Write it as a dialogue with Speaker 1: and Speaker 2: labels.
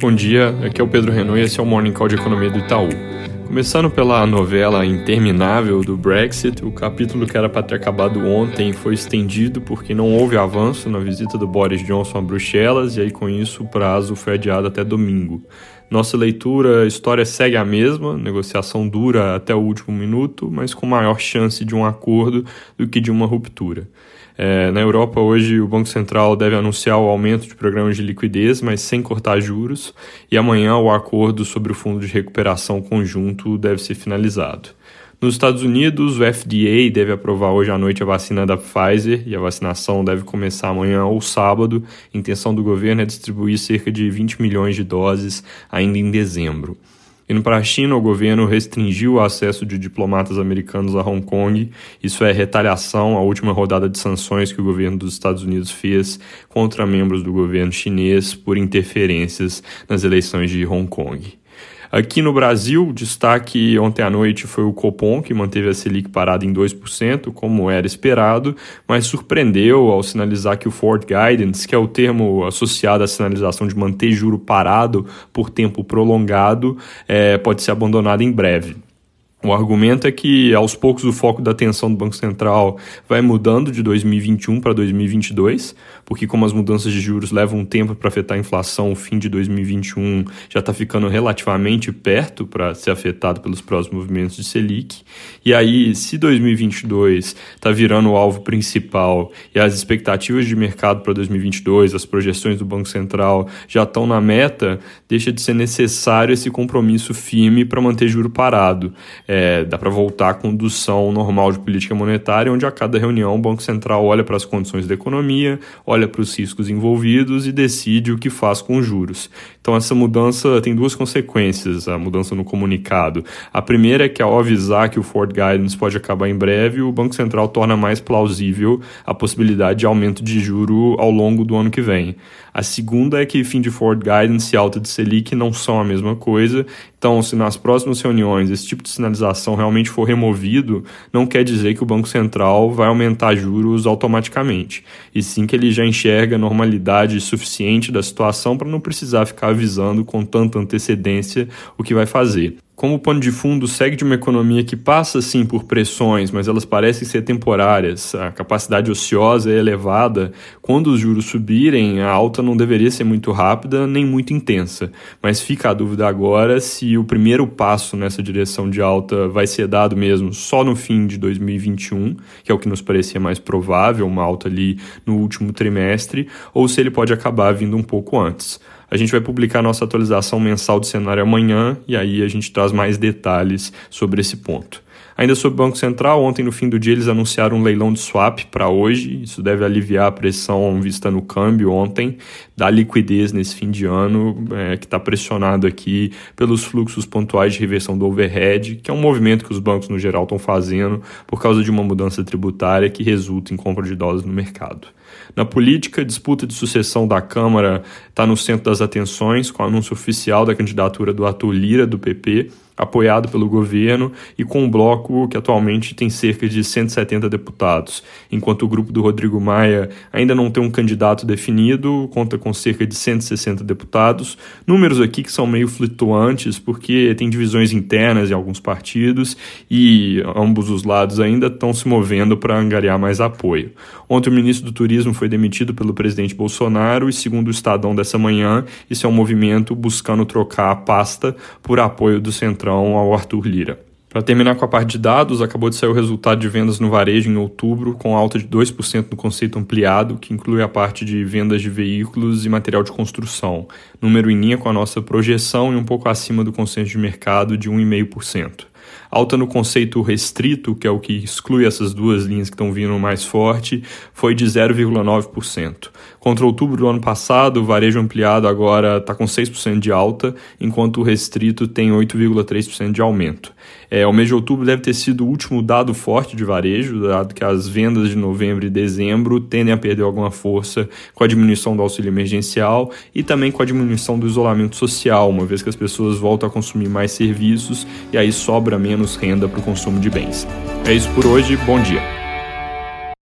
Speaker 1: Bom dia, aqui é o Pedro Renault e esse é o Morning Call de Economia do Itaú. Começando pela novela interminável do Brexit, o capítulo que era para ter acabado ontem foi estendido porque não houve avanço na visita do Boris Johnson a Bruxelas e aí com isso o prazo foi adiado até domingo. Nossa leitura, a história segue a mesma, negociação dura até o último minuto, mas com maior chance de um acordo do que de uma ruptura. É, na Europa, hoje, o Banco Central deve anunciar o aumento de programas de liquidez, mas sem cortar juros, e amanhã o acordo sobre o Fundo de Recuperação Conjunto deve ser finalizado. Nos Estados Unidos, o FDA deve aprovar hoje à noite a vacina da Pfizer e a vacinação deve começar amanhã ou sábado. A intenção do governo é distribuir cerca de 20 milhões de doses ainda em dezembro. Indo para a China, o governo restringiu o acesso de diplomatas americanos a Hong Kong. Isso é retaliação à última rodada de sanções que o governo dos Estados Unidos fez contra membros do governo chinês por interferências nas eleições de Hong Kong. Aqui no Brasil, destaque ontem à noite foi o Copom, que manteve a Selic parada em 2%, como era esperado, mas surpreendeu ao sinalizar que o Forward Guidance, que é o termo associado à sinalização de manter juro parado por tempo prolongado, é, pode ser abandonado em breve. O argumento é que, aos poucos, o foco da atenção do Banco Central vai mudando de 2021 para 2022, porque, como as mudanças de juros levam tempo para afetar a inflação, o fim de 2021 já está ficando relativamente perto para ser afetado pelos próximos movimentos de Selic. E aí, se 2022 está virando o alvo principal e as expectativas de mercado para 2022, as projeções do Banco Central já estão na meta, deixa de ser necessário esse compromisso firme para manter juro parado é, dá para voltar à condução normal de política monetária, onde a cada reunião o Banco Central olha para as condições da economia, olha para os riscos envolvidos e decide o que faz com os juros. Então essa mudança tem duas consequências, a mudança no comunicado. A primeira é que ao avisar que o Ford Guidance pode acabar em breve, o Banco Central torna mais plausível a possibilidade de aumento de juro ao longo do ano que vem. A segunda é que fim de Ford Guidance e alta de Selic não são a mesma coisa. Então, se nas próximas reuniões esse tipo de sinalização realmente for removido, não quer dizer que o Banco Central vai aumentar juros automaticamente. E sim que ele já enxerga normalidade suficiente da situação para não precisar ficar avisando com tanta antecedência o que vai fazer. Como o pano de fundo segue de uma economia que passa sim por pressões, mas elas parecem ser temporárias, a capacidade ociosa é elevada, quando os juros subirem, a alta não deveria ser muito rápida nem muito intensa. Mas fica a dúvida agora se o primeiro passo nessa direção de alta vai ser dado mesmo só no fim de 2021, que é o que nos parecia mais provável, uma alta ali no último trimestre, ou se ele pode acabar vindo um pouco antes. A gente vai publicar nossa atualização mensal do cenário amanhã e aí a gente traz mais detalhes sobre esse ponto. Ainda sobre o Banco Central, ontem no fim do dia eles anunciaram um leilão de swap para hoje. Isso deve aliviar a pressão vista no câmbio ontem, da liquidez nesse fim de ano, é, que está pressionado aqui pelos fluxos pontuais de reversão do overhead, que é um movimento que os bancos no geral estão fazendo por causa de uma mudança tributária que resulta em compra de dólares no mercado. Na política, a disputa de sucessão da Câmara está no centro das atenções, com o anúncio oficial da candidatura do Arthur Lira, do PP, apoiado pelo governo e com um bloco que atualmente tem cerca de 170 deputados, enquanto o grupo do Rodrigo Maia ainda não tem um candidato definido, conta com cerca de 160 deputados. Números aqui que são meio flutuantes porque tem divisões internas em alguns partidos e ambos os lados ainda estão se movendo para angariar mais apoio. Ontem o ministro do Turismo foi demitido pelo presidente Bolsonaro e, segundo o Estadão dessa manhã, isso é um movimento buscando trocar a pasta por apoio do Centrão ao Arthur Lira. Para terminar com a parte de dados, acabou de sair o resultado de vendas no varejo em outubro, com alta de 2% no conceito ampliado, que inclui a parte de vendas de veículos e material de construção, número em linha com a nossa projeção e um pouco acima do consenso de mercado de 1,5%. Alta no conceito restrito, que é o que exclui essas duas linhas que estão vindo mais forte, foi de 0,9%. Contra outubro do ano passado, o varejo ampliado agora está com 6% de alta, enquanto o restrito tem 8,3% de aumento. É, o mês de outubro deve ter sido o último dado forte de varejo, dado que as vendas de novembro e dezembro tendem a perder alguma força com a diminuição do auxílio emergencial e também com a diminuição do isolamento social, uma vez que as pessoas voltam a consumir mais serviços e aí sobra menos renda para o consumo de bens. É isso por hoje, bom dia.